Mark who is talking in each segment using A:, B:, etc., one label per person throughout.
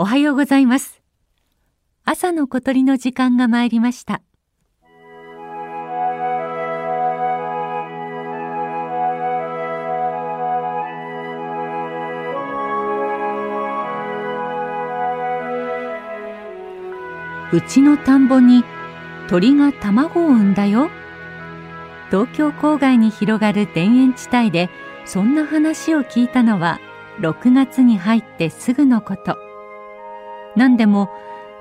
A: おはようございます。朝の小鳥の時間が参りました。うちの田んぼに鳥が卵を産んだよ。東京郊外に広がる田園地帯でそんな話を聞いたのは6月に入ってすぐのこと。何でも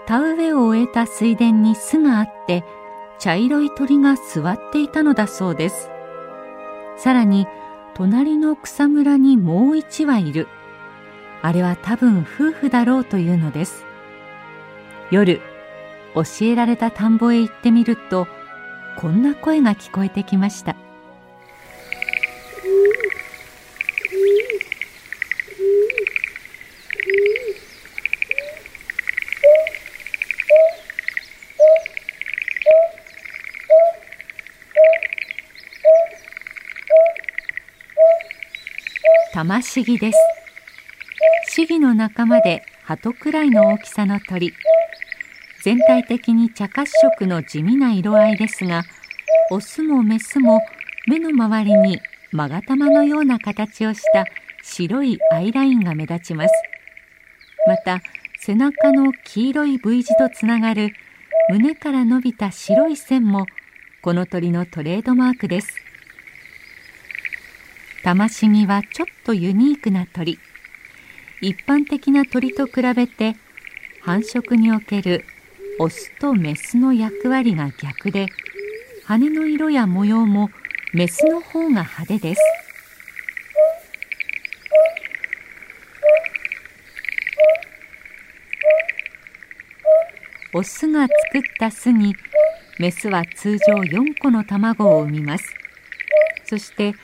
A: 田植えを終えた水田に巣があって茶色い鳥が座っていたのだそうです。さらに隣の草むらにもう一羽いる。あれは多分夫婦だろうというのです。夜教えられた田んぼへ行ってみるとこんな声が聞こえてきました。玉シギです。シギの仲間で鳩くらいの大きさの鳥。全体的に茶褐色の地味な色合いですがオスもメスも目の周りに勾玉のような形をした白いアイラインが目立ちます。また背中の黄色い V 字とつながる胸から伸びた白い線もこの鳥のトレードマークです。タマシギはちょっとユニークな鳥。一般的な鳥と比べて繁殖におけるオスとメスの役割が逆で羽の色や模様もメスの方が派手です。オスが作った巣にメスは通常4個の卵を産みます。そして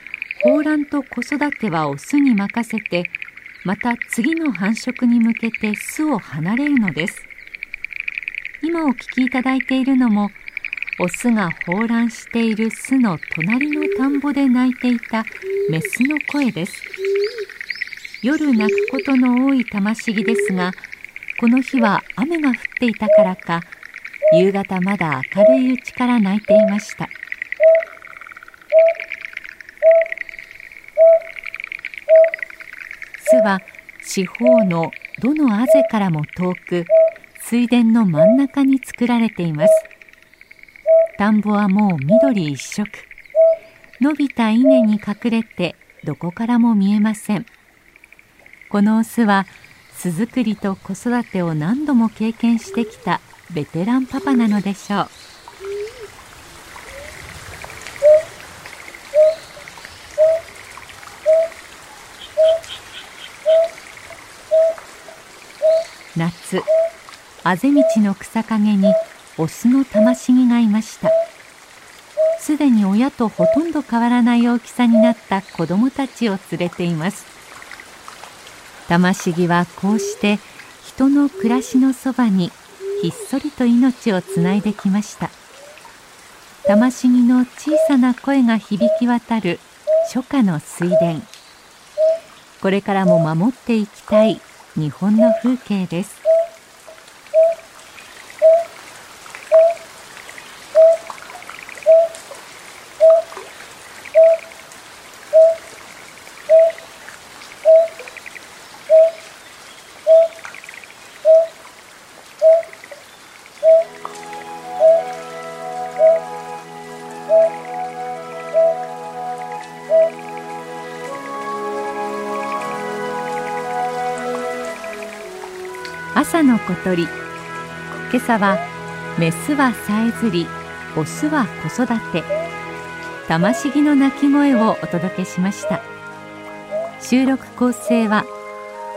A: 抱卵と子育てはオスに任せてまた次の繁殖に向けて巣を離れるのです。今お聞きいただいているのもオスが抱卵している巣の隣の田んぼで鳴いていたメスの声です。夜鳴くことの多いタマシギですがこの日は雨が降っていたからか夕方まだ明るいうちから鳴いていました。は四方のどのあぜからも遠く水田の真ん中に作られています。田んぼはもう緑一色。伸びた稲に隠れてどこからも見えません。このオスは巣作りと子育てを何度も経験してきたベテランパパなのでしょう。夏あぜ道の草陰にオスのタマシギがいました。すでに親とほとんど変わらない大きさになった子供たちを連れています。タマシギはこうして人の暮らしのそばにひっそりと命をつないできました。タマシギの小さな声が響き渡る初夏の水田。これからも守っていきたい日本の風景です。朝の小鳥。今朝はメスはさえずりオスは子育て。魂しぎの鳴き声をお届けしました。収録構成は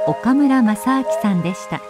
A: 岡村正明さんでした。